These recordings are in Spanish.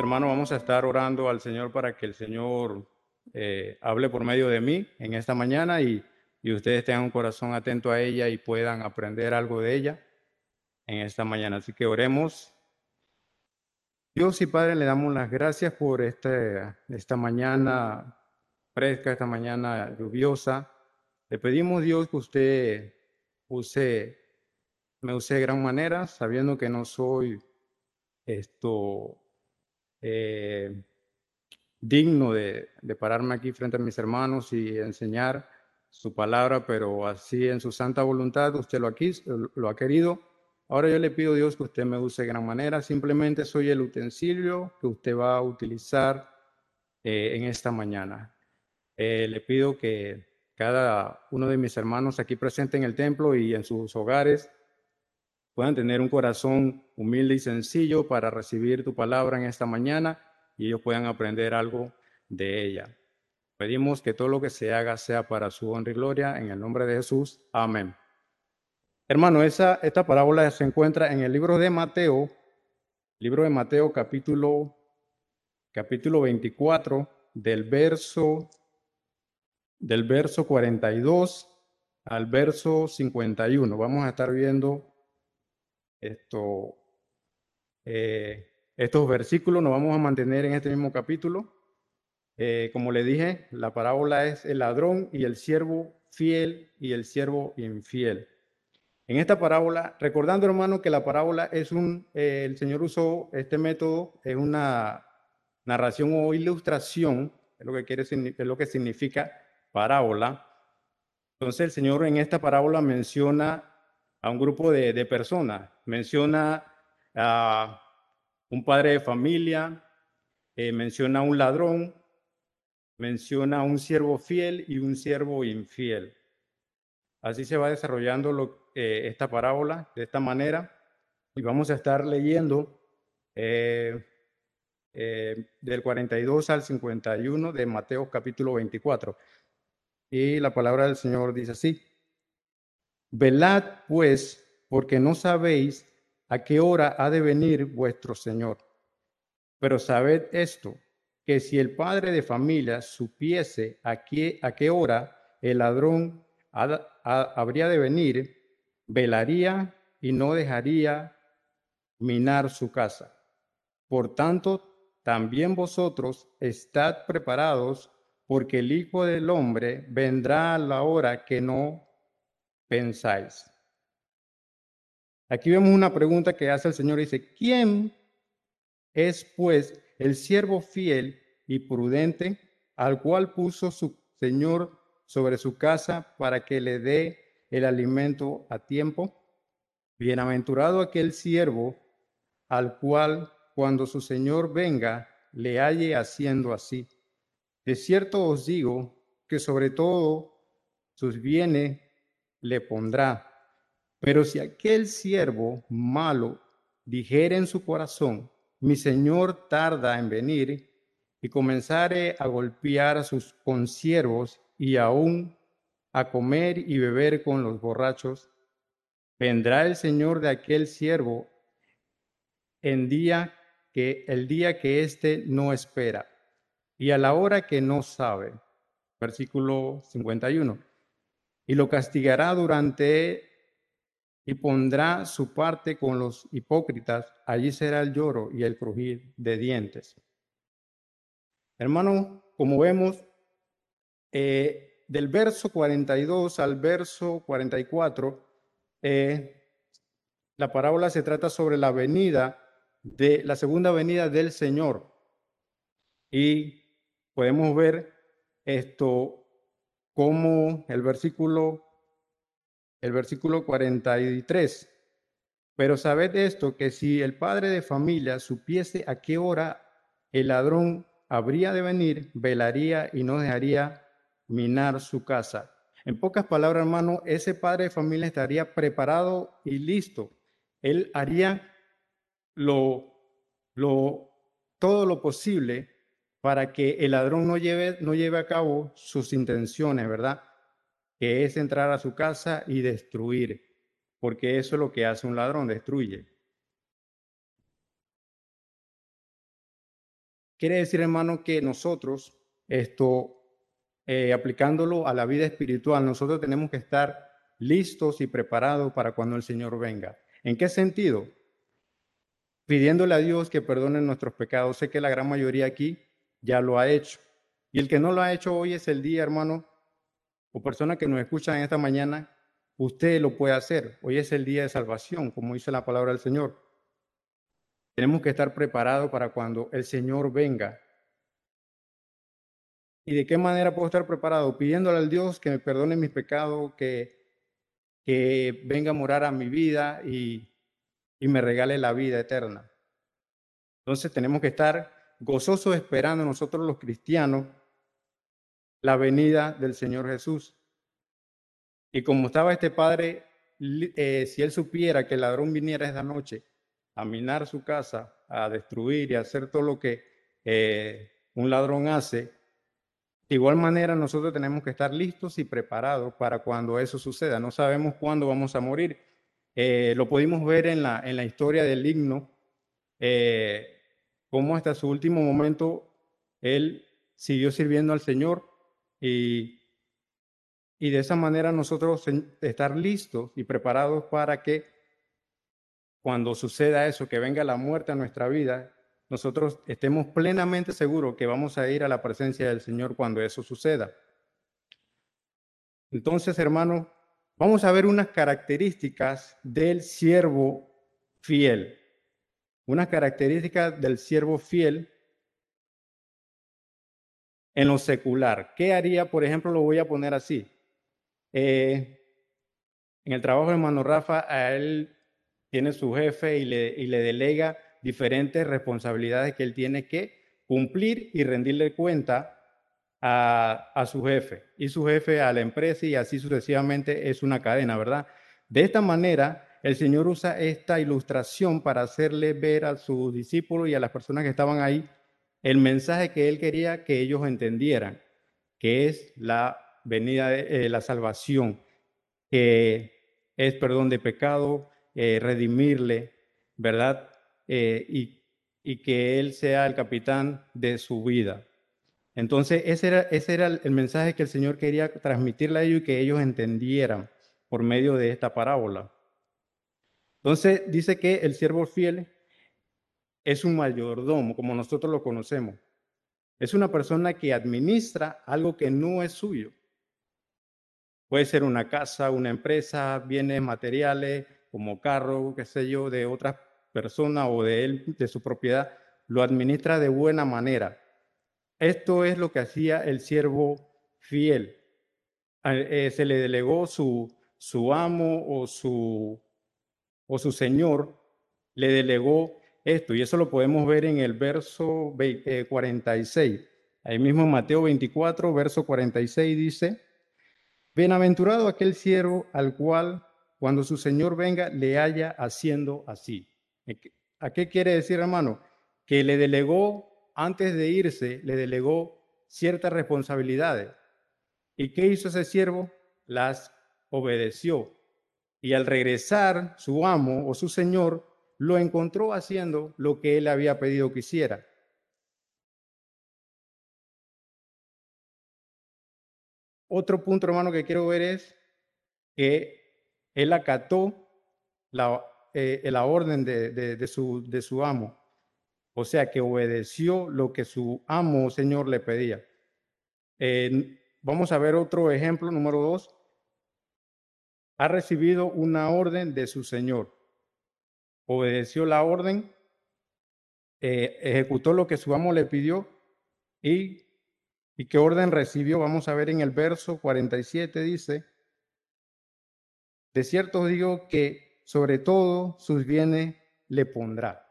hermanos, vamos a estar orando al Señor para que el Señor eh, hable por medio de mí en esta mañana y, y ustedes tengan un corazón atento a ella y puedan aprender algo de ella en esta mañana. Así que oremos. Dios y Padre, le damos las gracias por este, esta mañana fresca, esta mañana lluviosa. Le pedimos, Dios, que usted use, me use de gran manera, sabiendo que no soy esto eh, digno de, pararme aquí frente a mis hermanos y enseñar su palabra, pero así en su santa voluntad usted lo, aquí, lo ha querido. Ahora yo le pido a Dios que usted me use de gran manera. Simplemente soy el utensilio que usted va a utilizar eh, en esta mañana. Eh, le pido que cada uno de mis hermanos aquí presente en el templo y en sus hogares puedan tener un corazón humilde y sencillo para recibir tu palabra en esta mañana y ellos puedan aprender algo de ella. Pedimos que todo lo que se haga sea para su honra y gloria en el nombre de Jesús. Amén. Hermano, esa, esta parábola se encuentra en el libro de Mateo, libro de Mateo capítulo, capítulo 24, del verso, del verso 42 al verso 51. Vamos a estar viendo esto, eh, estos versículos nos vamos a mantener en este mismo capítulo. Eh, como le dije, la parábola es el ladrón y el siervo fiel y el siervo infiel. En esta parábola, recordando hermano que la parábola es un, eh, el Señor usó este método, es una narración o ilustración, es lo que quiere, es lo que significa parábola. Entonces el Señor en esta parábola menciona a un grupo de, personas. Menciona a un padre de familia, eh, menciona a un ladrón, menciona a un siervo fiel y un siervo infiel. Así se va desarrollando eh, esta parábola de esta manera y vamos a estar leyendo eh, del 42 al 51 de Mateo capítulo 24. Y la palabra del Señor dice así. Velad pues, porque no sabéis a qué hora ha de venir vuestro Señor. Pero sabed esto, que si el padre de familia supiese a qué, a qué hora el ladrón habría de venir, velaría y no dejaría minar su casa. Por tanto, también vosotros estad preparados, porque el Hijo del Hombre vendrá a la hora que no pensáis? Aquí vemos una pregunta que hace el Señor. Dice, ¿quién es pues el siervo fiel y prudente al cual puso su Señor sobre su casa para que le dé el alimento a tiempo? Bienaventurado aquel siervo al cual cuando su Señor venga le halle haciendo así. De cierto os digo que sobre todo sus bienes le pondrá. Pero si aquel siervo malo dijere en su corazón, mi señor tarda en venir, y comenzare a golpear a sus consiervos y aún a comer y beber con los borrachos, vendrá el señor de aquel siervo en día que el día que éste no espera y a la hora que no sabe. Versículo 51 y lo castigará durante y pondrá su parte con los hipócritas, allí será el lloro y el crujir de dientes. Hermano, como vemos, eh, del verso 42 al verso 44, eh, la parábola se trata sobre la venida de la segunda venida del Señor. Y podemos ver esto como el versículo, el versículo 43. Pero sabed esto, que si el padre de familia supiese a qué hora el ladrón habría de venir, velaría y no dejaría minar su casa. En pocas palabras, hermano, ese padre de familia estaría preparado y listo. Él haría lo, lo, todo lo posible para que el ladrón no lleve, no lleve a cabo sus intenciones, ¿verdad? Que es entrar a su casa y destruir, porque eso es lo que hace un ladrón, destruye. quiere decir, hermano, que nosotros, esto, eh, aplicándolo a la vida espiritual, nosotros tenemos que estar listos y preparados para cuando el Señor venga. ¿En qué sentido? Pidiéndole a Dios que perdone nuestros pecados. Sé que la gran mayoría aquí ya lo ha hecho. Y el que no lo ha hecho hoy es el día, hermano, o persona que nos escuchan esta mañana, usted lo puede hacer. Hoy es el día de salvación, como dice la palabra del Señor. Tenemos que estar preparados para cuando el Señor venga. ¿Y de qué manera puedo estar preparado? Pidiéndole al Dios que me perdone mis pecados, que, que venga a morar a mi vida y, y me regale la vida eterna. Entonces tenemos que estar gozosos esperando nosotros los cristianos la venida del Señor Jesús. Y como estaba este padre, eh, si él supiera que el ladrón viniera esta noche a minar su casa, a destruir y hacer todo lo que eh, un ladrón hace, de igual manera nosotros tenemos que estar listos y preparados para cuando eso suceda. No sabemos cuándo vamos a morir. Eh, lo pudimos ver en la, en la historia del himno, cómo hasta su último momento él siguió sirviendo al Señor y y de esa manera nosotros estar listos y preparados para que cuando suceda eso, que venga la muerte a nuestra vida, nosotros estemos plenamente seguros que vamos a ir a la presencia del Señor cuando eso suceda. Entonces, hermanos, vamos a ver unas características del siervo fiel. Unas características del siervo fiel en lo secular. ¿Qué haría, por ejemplo, lo voy a poner así? Eh, en el trabajo de hermano Rafa, a él tiene su jefe y le, y le delega diferentes responsabilidades que él tiene que cumplir y rendirle cuenta a, a, su jefe y su jefe a la empresa y así sucesivamente es una cadena, ¿verdad? De esta manera, el Señor usa esta ilustración para hacerle ver a sus discípulos y a las personas que estaban ahí el mensaje que él quería que ellos entendieran, que es la venida de eh, la salvación, que es perdón de pecado, eh, redimirle, ¿verdad? Eh, y, que Él sea el capitán de su vida. Entonces, ese era, ese era el mensaje que el Señor quería transmitirle a ellos y que ellos entendieran por medio de esta parábola. Entonces, dice que el siervo fiel es un mayordomo, como nosotros lo conocemos. Es una persona que administra algo que no es suyo. Puede ser una casa, una empresa, bienes materiales como carro, qué sé yo, de otra persona o de él, de su propiedad, lo administra de buena manera. Esto es lo que hacía el siervo fiel. Eh, se le delegó su, su amo o su, o su señor, le delegó esto. Y eso lo podemos ver en el verso 46. Eh, Ahí mismo en Mateo 24, verso 46 dice, Bienaventurado aquel siervo al cual cuando su Señor venga le haya haciendo así. ¿A qué quiere decir, hermano? Que le delegó, antes de irse, le delegó ciertas responsabilidades. ¿Y qué hizo ese siervo? Las obedeció. Y al regresar, su amo o su señor lo encontró haciendo lo que él había pedido que hiciera. Otro punto, hermano, que quiero ver es que él acató la, eh, la orden de, su, de su amo. O sea, que obedeció lo que su amo o señor le pedía. vamos a ver otro ejemplo, número dos. Ha recibido una orden de su señor. Obedeció la orden, eh, ejecutó lo que su amo le pidió y ¿Y qué orden recibió? Vamos a ver en el verso 47 dice, de cierto digo que sobre todo sus bienes le pondrá.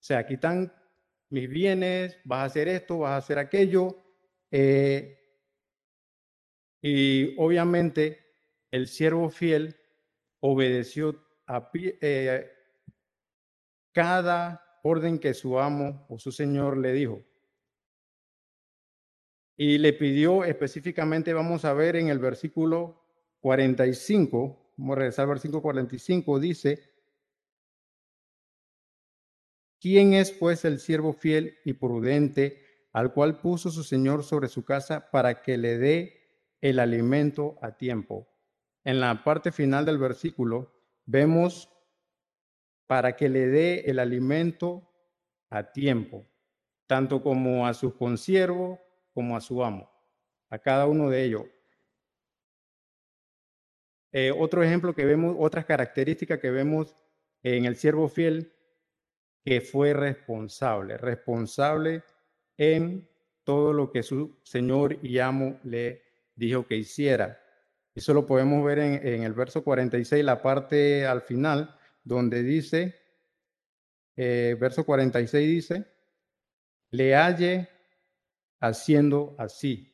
O sea, aquí están mis bienes, vas a hacer esto, vas a hacer aquello. Eh, y obviamente el siervo fiel obedeció a eh, cada orden que su amo o su señor le dijo y le pidió específicamente, vamos a ver en el versículo 45, vamos a regresar al versículo 45, dice, ¿Quién es pues el siervo fiel y prudente al cual puso su señor sobre su casa para que le dé el alimento a tiempo? En la parte final del versículo vemos para que le dé el alimento a tiempo, tanto como a su consiervo como a su amo, a cada uno de ellos. Eh, otro ejemplo que vemos, otras características que vemos en el siervo fiel, que fue responsable, responsable en todo lo que su señor y amo le dijo que hiciera. Eso lo podemos ver en, el verso 46, la parte al final, donde dice, eh, verso 46 dice, le halle haciendo así.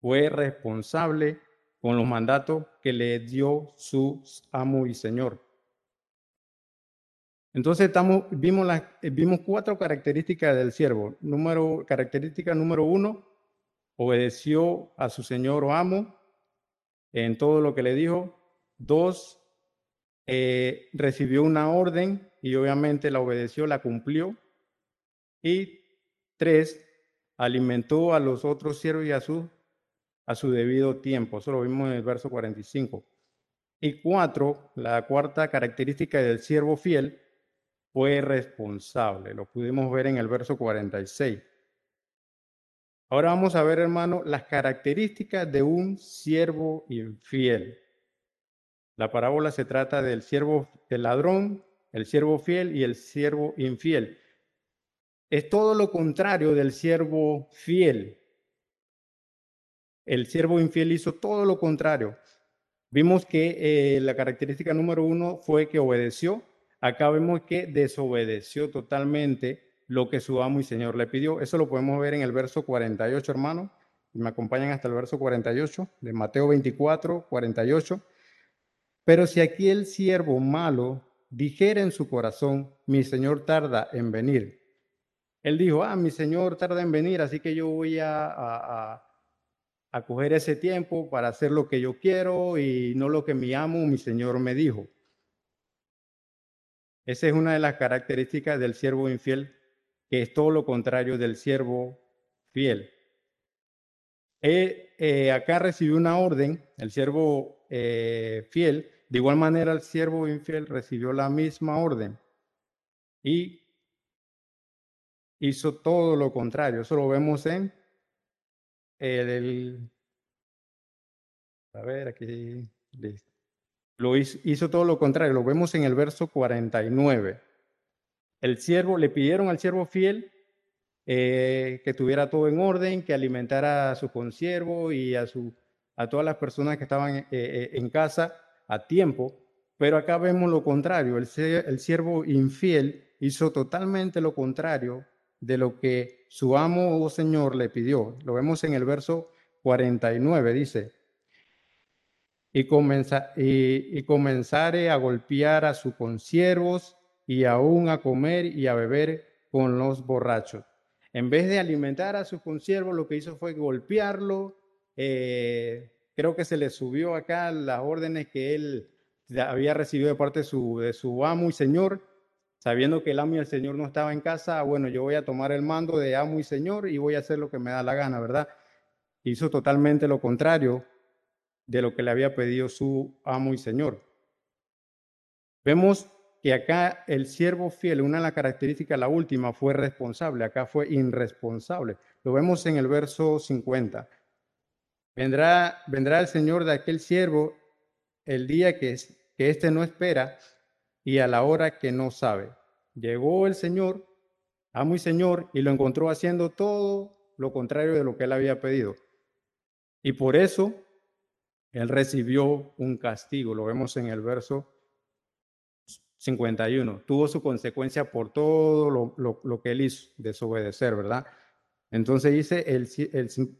Fue responsable con los mandatos que le dio su amo y señor. Entonces las, vimos cuatro características del siervo. Número, característica número uno, obedeció a su señor o amo en todo lo que le dijo. Dos, eh, recibió una orden y obviamente la obedeció, la cumplió. Y tres, alimentó a los otros siervos y a su, a su debido tiempo. Eso lo vimos en el verso 45. Y cuatro, la cuarta característica del siervo fiel fue responsable. Lo pudimos ver en el verso 46. Ahora vamos a ver, hermano, las características de un siervo infiel. La parábola se trata del siervo, del ladrón, el siervo fiel y el siervo infiel. Es todo lo contrario del siervo fiel. El siervo infiel hizo todo lo contrario. Vimos que eh, la característica número uno fue que obedeció. Acá vemos que desobedeció totalmente lo que su amo y señor le pidió. Eso lo podemos ver en el verso 48, hermano. Me acompañan hasta el verso 48 de Mateo 24, 48. Pero si aquí el siervo malo dijera en su corazón, mi señor tarda en venir. Él dijo, ah, mi señor tarda en venir, así que yo voy a, a, a coger ese tiempo para hacer lo que yo quiero y no lo que mi amo, mi señor me dijo. Esa es una de las características del siervo infiel que es todo lo contrario del siervo fiel. Eh, acá recibió una orden, el siervo eh, fiel, de igual manera el siervo infiel recibió la misma orden y hizo todo lo contrario. Eso lo vemos en el, a ver, aquí lo hizo, todo lo contrario. Lo vemos en el verso 49 el siervo, le pidieron al siervo fiel eh, que tuviera todo en orden, que alimentara a su consiervo y a, su, a todas las personas que estaban eh, eh, en casa a tiempo. Pero acá vemos lo contrario, el, el siervo infiel hizo totalmente lo contrario de lo que su amo o señor le pidió. Lo vemos en el verso 49, dice, y, comenza, y, y comenzare a golpear a sus consiervos y aún a comer y a beber con los borrachos. En vez de alimentar a su consiervo, lo que hizo fue golpearlo. Eh, creo que se le subió acá las órdenes que él había recibido de parte de su, de su amo y señor, sabiendo que el amo y el señor no estaba en casa. Bueno, yo voy a tomar el mando de amo y señor y voy a hacer lo que me da la gana, ¿verdad? Hizo totalmente lo contrario de lo que le había pedido su amo y señor. Vemos que acá el siervo fiel, una de las características, la última, fue responsable, acá fue irresponsable. Lo vemos en el verso 50. Vendrá, vendrá el Señor de aquel siervo el día que, que éste no espera y a la hora que no sabe. Llegó el Señor, amo y Señor, y lo encontró haciendo todo lo contrario de lo que él había pedido. Y por eso él recibió un castigo. Lo vemos en el verso 51. Tuvo su consecuencia por todo lo, que él hizo, desobedecer, ¿verdad? Entonces dice el,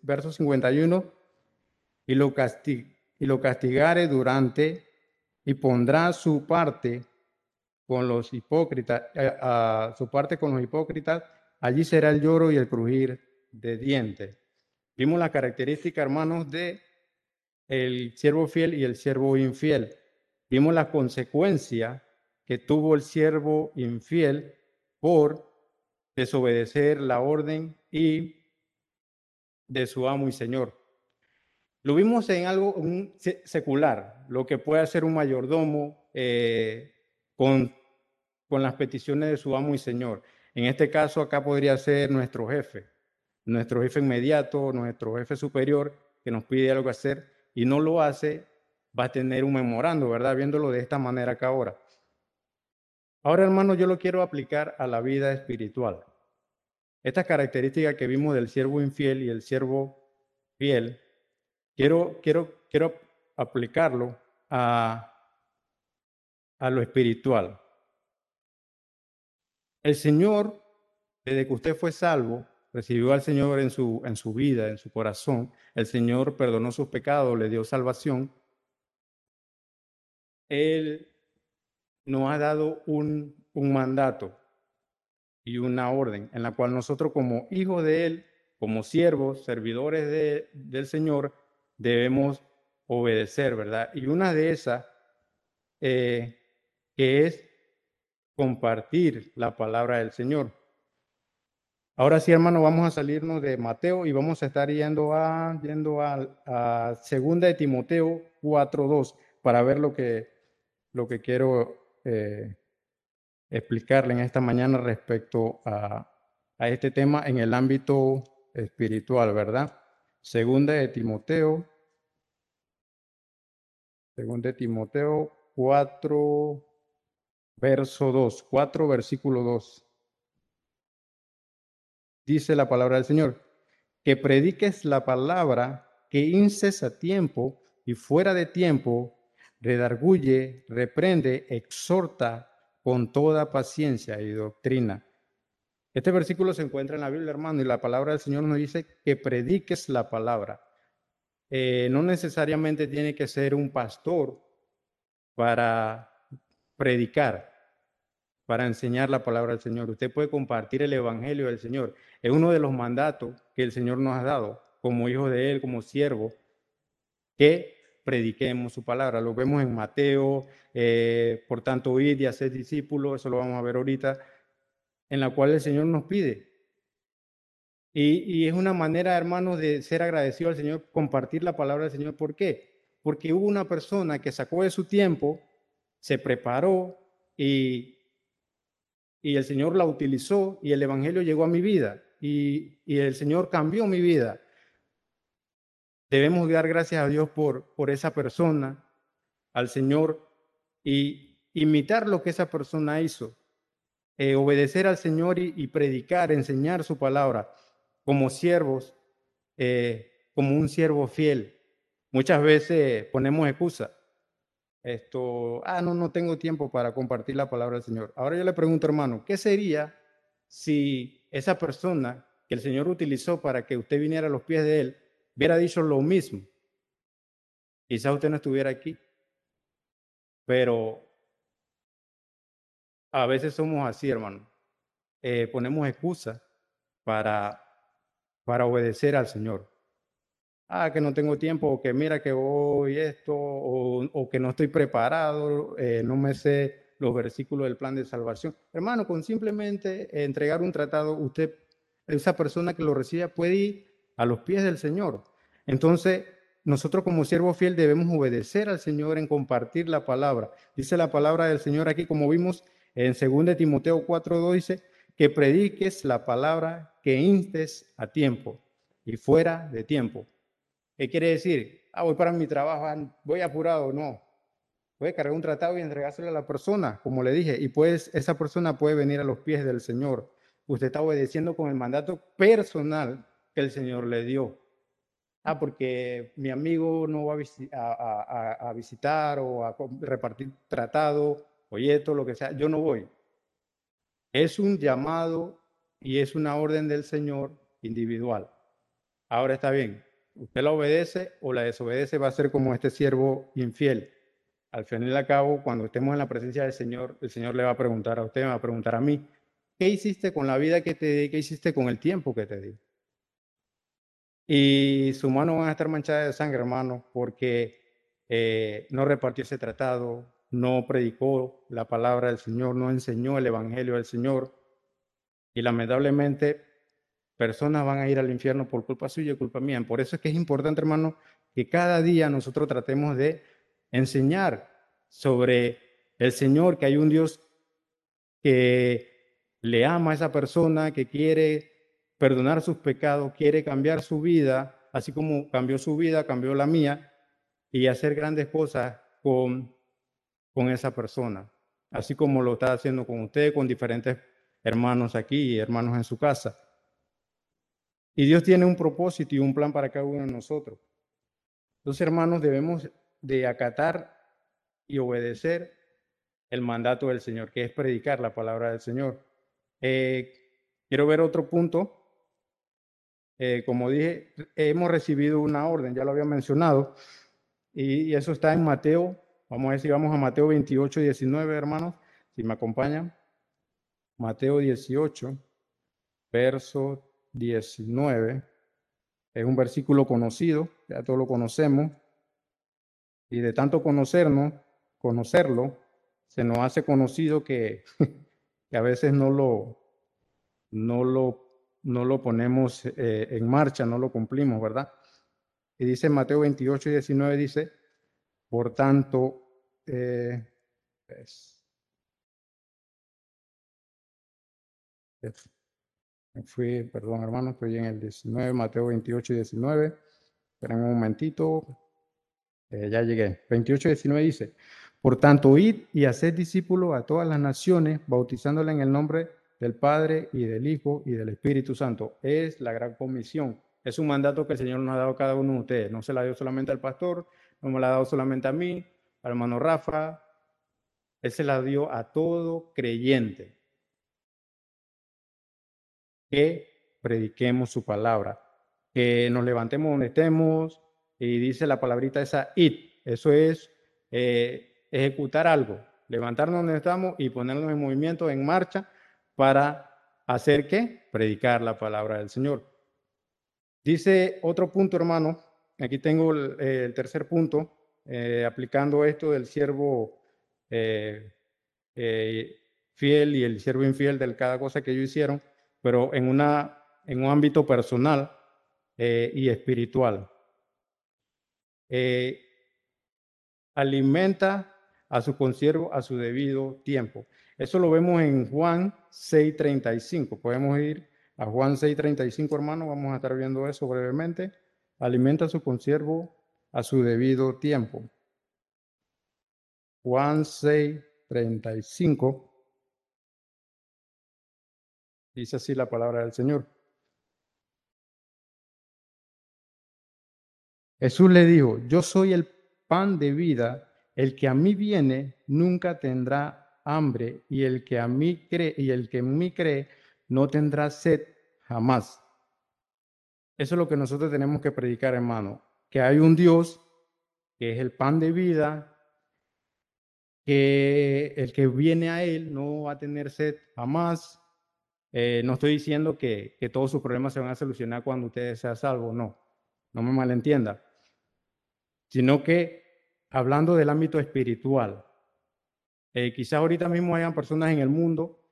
verso 51, y lo, y lo castigare durante, y pondrá su parte con los hipócritas, eh, a su parte con los hipócritas, allí será el lloro y el crujir de dientes. Vimos la característica, hermanos, de el siervo fiel y el siervo infiel. vimos la consecuencia que tuvo el siervo infiel por desobedecer la orden y de su amo y señor. Lo vimos en algo secular, lo que puede hacer un mayordomo eh, con, con las peticiones de su amo y señor. En este caso, acá podría ser nuestro jefe, nuestro jefe inmediato, nuestro jefe superior, que nos pide algo hacer y no lo hace, va a tener un memorando, ¿verdad? Viéndolo de esta manera acá ahora. Ahora, hermano, yo lo quiero aplicar a la vida espiritual. Esta característica que vimos del siervo infiel y el siervo fiel, quiero, quiero, quiero aplicarlo a, a lo espiritual. El Señor, desde que usted fue salvo, recibió al Señor en su, en su vida, en su corazón, el Señor perdonó sus pecados, le dio salvación. Él nos ha dado un, un mandato y una orden en la cual nosotros como hijos de Él, como siervos, servidores de, del Señor, debemos obedecer, ¿verdad? Y una de esas eh, que es compartir la palabra del Señor. Ahora sí, hermano, vamos a salirnos de Mateo y vamos a estar yendo a, yendo a, segunda de Timoteo 4.2 para ver lo que, lo que quiero eh, explicarle en esta mañana respecto a, a este tema en el ámbito espiritual, ¿verdad? Segunda de Timoteo, segunda de Timoteo 4, verso 2, 4, versículo 2. Dice la palabra del Señor, que prediques la palabra, que inces a tiempo y fuera de tiempo, redarguye, reprende, exhorta con toda paciencia y doctrina. Este versículo se encuentra en la Biblia, hermano, y la palabra del Señor nos dice que prediques la palabra. Eh, no necesariamente tiene que ser un pastor para predicar, para enseñar la palabra del Señor. Usted puede compartir el Evangelio del Señor. Es uno de los mandatos que el Señor nos ha dado como hijo de Él, como siervo, que prediquemos su palabra. Lo vemos en Mateo, eh, por tanto, id y hacer discípulos, eso lo vamos a ver ahorita, en la cual el Señor nos pide. Y, es una manera, hermanos, de ser agradecido al Señor, compartir la palabra del Señor. ¿Por qué? Porque hubo una persona que sacó de su tiempo, se preparó y, y el Señor la utilizó y el Evangelio llegó a mi vida y, y el Señor cambió mi vida. Debemos dar gracias a Dios por, por esa persona, al Señor, y imitar lo que esa persona hizo. Eh, obedecer al Señor y, predicar, enseñar su palabra como siervos, eh, como un siervo fiel. Muchas veces ponemos excusa. Esto, ah, no, no tengo tiempo para compartir la palabra del Señor. Ahora yo le pregunto, hermano, ¿qué sería si esa persona que el Señor utilizó para que usted viniera a los pies de Él hubiera dicho lo mismo, quizás usted no estuviera aquí. Pero a veces somos así, hermano. Eh, ponemos excusas para, para obedecer al Señor. Ah, que no tengo tiempo, o que mira que voy esto, o, que no estoy preparado, eh, no me sé los versículos del plan de salvación. Hermano, con simplemente entregar un tratado, usted, esa persona que lo reciba, puede ir a los pies del Señor. Entonces, nosotros como siervo fiel debemos obedecer al Señor en compartir la palabra. Dice la palabra del Señor aquí, como vimos en 2 Timoteo 4.2, dice, que prediques la palabra, que instes a tiempo y fuera de tiempo. ¿Qué quiere decir? Ah, voy para mi trabajo, ah, voy apurado. No. Puede cargar un tratado y entregárselo a la persona, como le dije, y pues esa persona puede venir a los pies del Señor. Usted está obedeciendo con el mandato personal que el Señor le dio. Ah, porque mi amigo no va a, visitar o a repartir tratado, folleto, lo que sea. Yo no voy. Es un llamado y es una orden del Señor individual. Ahora está bien. Usted la obedece o la desobedece, va a ser como este siervo infiel. Al final y al cabo, cuando estemos en la presencia del Señor, el Señor le va a preguntar a usted, me va a preguntar a mí, ¿qué hiciste con la vida que te di? ¿Qué hiciste con el tiempo que te di? Y sus manos van a estar manchadas de sangre, hermano, porque eh, no repartió ese tratado, no predicó la palabra del Señor, no enseñó el Evangelio del Señor. Y lamentablemente personas van a ir al infierno por culpa suya y culpa mía. Por eso es que es importante, hermano, que cada día nosotros tratemos de enseñar sobre el Señor, que hay un Dios que le ama a esa persona, que quiere perdonar sus pecados, quiere cambiar su vida, así como cambió su vida, cambió la mía, y hacer grandes cosas con, con esa persona, así como lo está haciendo con usted, con diferentes hermanos aquí y hermanos en su casa. Y Dios tiene un propósito y un plan para cada uno de nosotros. Los hermanos, debemos de acatar y obedecer el mandato del Señor, que es predicar la palabra del Señor. Eh, quiero ver otro punto. Eh, como dije, hemos recibido una orden, ya lo había mencionado, y, eso está en Mateo. Vamos a ver si vamos a Mateo 28, 19, hermanos, si me acompañan. Mateo 18, verso 19. Es un versículo conocido, ya todos lo conocemos. Y de tanto conocernos, conocerlo, se nos hace conocido que, que a veces no lo, no lo, no lo ponemos eh, en marcha, no lo cumplimos, ¿verdad? Y dice Mateo 28 y 19, dice, por tanto, eh, me fui, perdón hermano, estoy en el 19, Mateo 28 y 19. Esperen un momentito. Eh, ya llegué. 28 y 19 dice, por tanto, id y haced discípulos a todas las naciones, bautizándole en el nombre del Padre y del Hijo y del Espíritu Santo. Es la gran comisión. Es un mandato que el Señor nos ha dado a cada uno de ustedes. No se la dio solamente al pastor, no me la ha dado solamente a mí, al hermano Rafa. Él se la dio a todo creyente que prediquemos su palabra, que nos levantemos donde estemos y dice la palabrita esa it, eso es eh, ejecutar algo, levantarnos donde estamos y ponernos en movimiento, en marcha para hacer qué? Predicar la palabra del Señor. Dice otro punto, hermano, aquí tengo el, tercer punto, eh, aplicando esto del siervo eh, fiel y el siervo infiel de cada cosa que ellos hicieron pero en, un ámbito personal eh, y espiritual. Eh, alimenta a su consiervo a su debido tiempo. Eso lo vemos en Juan 6:35. Podemos ir a Juan 6:35, hermano. Vamos a estar viendo eso brevemente. Alimenta a su consiervo a su debido tiempo. Juan 6:35. Dice así la palabra del Señor. Jesús le dijo, yo soy el pan de vida, el que a mí viene nunca tendrá hambre y el que a mí cree y el que en mí cree no tendrá sed jamás. Eso es lo que nosotros tenemos que predicar, hermano, que hay un Dios que es el pan de vida, que el que viene a él no va a tener sed jamás, eh, no estoy diciendo que, todos sus problemas se van a solucionar cuando usted sea salvo, no, no me malentienda, sino que hablando del ámbito espiritual, eh, quizás ahorita mismo hayan personas en el mundo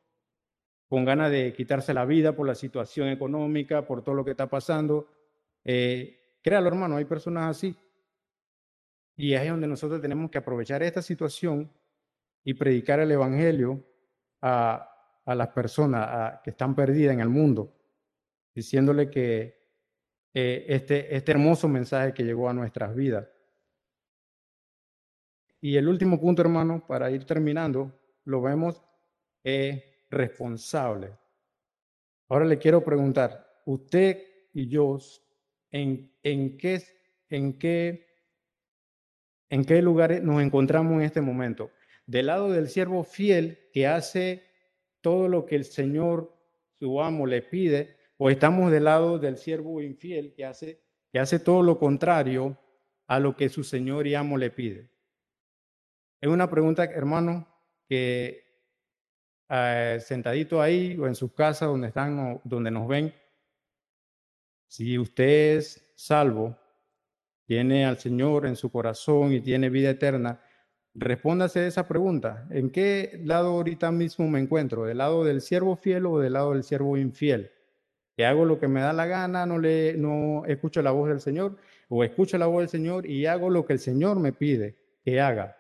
con ganas de quitarse la vida por la situación económica, por todo lo que está pasando. Eh, créalo, hermano, hay personas así. Y es ahí donde nosotros tenemos que aprovechar esta situación y predicar el Evangelio a, a las personas que están perdidas en el mundo, diciéndole que eh, este, este hermoso mensaje que llegó a nuestras vidas. Y el último punto, hermano, para ir terminando, lo vemos eh, responsable. Ahora le quiero preguntar, usted y yo, ¿en, en, qué, en, qué, ¿en qué lugares nos encontramos en este momento? Del lado del siervo fiel que hace todo lo que el Señor, su amo, le pide, o estamos del lado del siervo infiel que hace, que hace todo lo contrario a lo que su Señor y amo le pide? Es una pregunta, hermano, que eh, sentadito ahí o en sus casas donde están o donde nos ven, si usted es salvo, tiene al Señor en su corazón y tiene vida eterna, respóndase esa pregunta. ¿En qué lado ahorita mismo me encuentro? ¿Del lado del siervo fiel o del lado del siervo infiel? Que hago lo que me da la gana, no, le, no escucho la voz del Señor, o escucho la voz del Señor y hago lo que el Señor me pide que haga.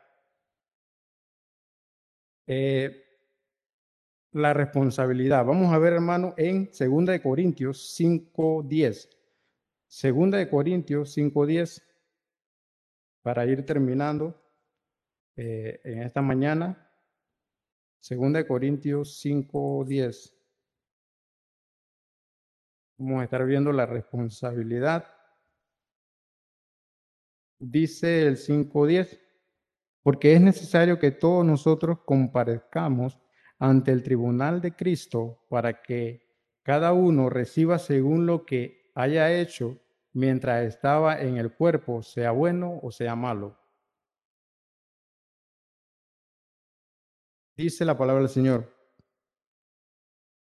Eh, la responsabilidad. Vamos a ver, hermano, en 2 de Corintios 5:10. 2 de Corintios 5:10 para ir terminando eh, en esta mañana. 2 de Corintios 5:10. Vamos a estar viendo la responsabilidad. Dice el 5:10, porque es necesario que todos nosotros comparezcamos ante el tribunal de Cristo para que cada uno reciba según lo que haya hecho mientras estaba en el cuerpo, sea bueno o sea malo. Dice la palabra del Señor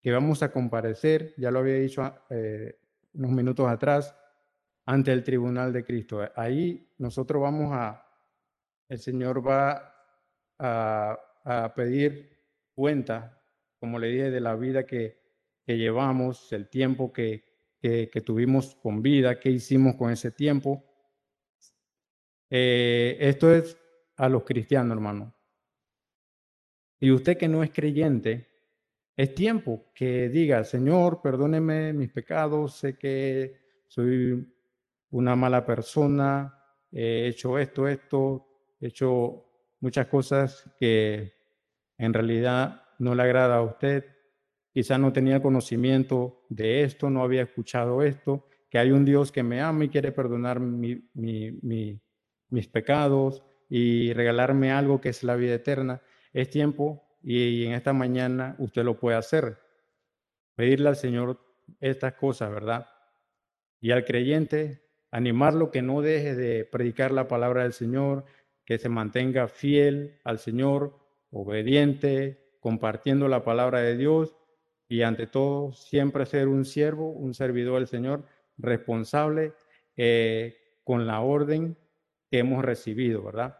que vamos a comparecer, ya lo había dicho eh, unos minutos atrás, ante el tribunal de Cristo. Ahí nosotros vamos a, el Señor va a, a pedir cuenta, como le dije, de la vida que, que llevamos, el tiempo que, que, tuvimos con vida, qué hicimos con ese tiempo. Eh, esto es a los cristianos, hermano. Y usted que no es creyente, es tiempo que diga, Señor, perdóneme mis pecados, sé que soy una mala persona, he hecho esto, esto, he hecho muchas cosas que en realidad no le agrada a usted, quizá no tenía conocimiento de esto, no había escuchado esto, que hay un Dios que me ama y quiere perdonar mis pecados y regalarme algo que es la vida eterna. Es tiempo y en esta mañana usted lo puede hacer. Pedirle al Señor estas cosas, ¿verdad? Y al creyente, animarlo que no deje de predicar la palabra del Señor, que se mantenga fiel al Señor, obediente, compartiendo la palabra de Dios y ante todo siempre ser un siervo, un servidor del Señor, responsable eh, con la orden que hemos recibido, ¿verdad?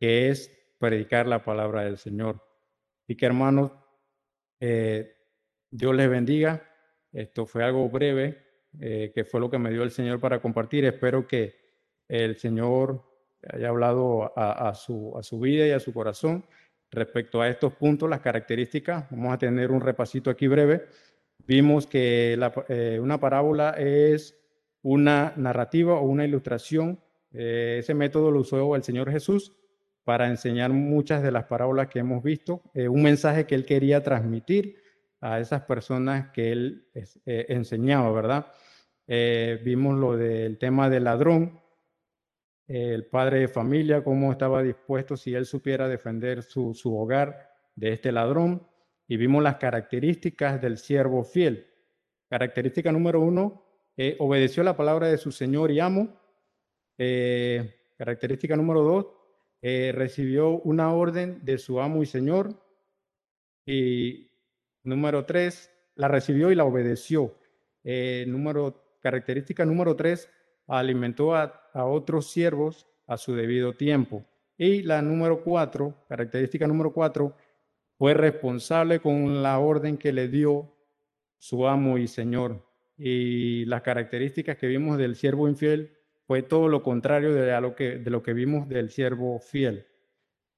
Que es predicar la palabra del Señor. Y que hermanos, eh, Dios les bendiga. Esto fue algo breve, eh, que fue lo que me dio el Señor para compartir. Espero que el Señor haya hablado a, su, a su vida y a su corazón Respecto a estos puntos, las características, vamos a tener un repasito aquí breve. Vimos que eh, una parábola es una narrativa o una ilustración. Eh, ese método lo usó el Señor Jesús para enseñar muchas de las parábolas que hemos visto, eh, un mensaje que él quería transmitir a esas personas que él enseñaba, ¿verdad? vimos lo del tema del ladrón, el padre de familia, cómo estaba dispuesto si él supiera defender su, hogar de este ladrón. Y vimos las características del siervo fiel. Característica número uno, eh, obedeció la palabra de su señor y amo. Eh, característica número dos, eh, recibió una orden de su amo y señor. Y número tres, la recibió y la obedeció. número, característica número tres, alimentó a, otros siervos a su debido tiempo. Y la número cuatro, característica número cuatro, fue responsable con la orden que le dio su amo y señor. Y las características que vimos del siervo infiel fue todo lo contrario de, lo, que, de lo que vimos del siervo fiel.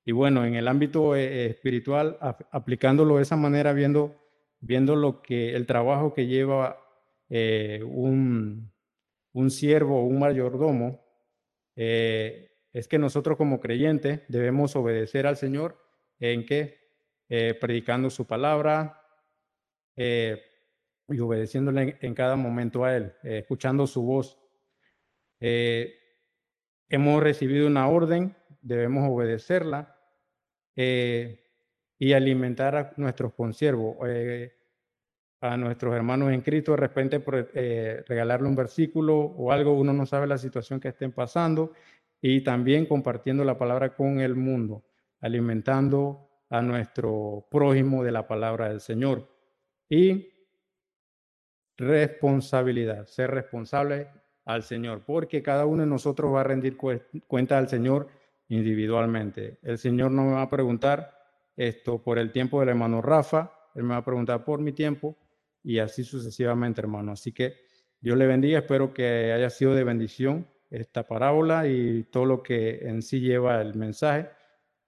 Y bueno, en el ámbito eh, espiritual, aplicándolo de esa manera, viendo, viendo lo que el trabajo que lleva eh, un, un siervo un mayordomo, eh, es que nosotros como creyentes debemos obedecer al Señor en que predicando su palabra y obedeciéndole en, cada momento a Él, escuchando su voz. Hemos recibido una orden, debemos obedecerla y alimentar a nuestros consiervos a nuestros hermanos en Cristo, de repente eh, regalarle un versículo o algo, uno no sabe la situación que estén pasando, y también compartiendo la palabra con el mundo, alimentando a nuestro prójimo de la palabra del Señor. Y responsabilidad, ser responsable al Señor, porque cada uno de nosotros va a rendir cuenta al Señor individualmente. El Señor no me va a preguntar esto por el tiempo del hermano Rafa, Él me va a preguntar por mi tiempo y así sucesivamente, hermano. Así que Dios le bendiga, espero que haya sido de bendición esta parábola y todo lo que en sí lleva el mensaje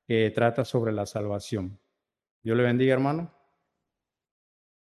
que trata sobre la salvación. Dios le bendiga, hermano.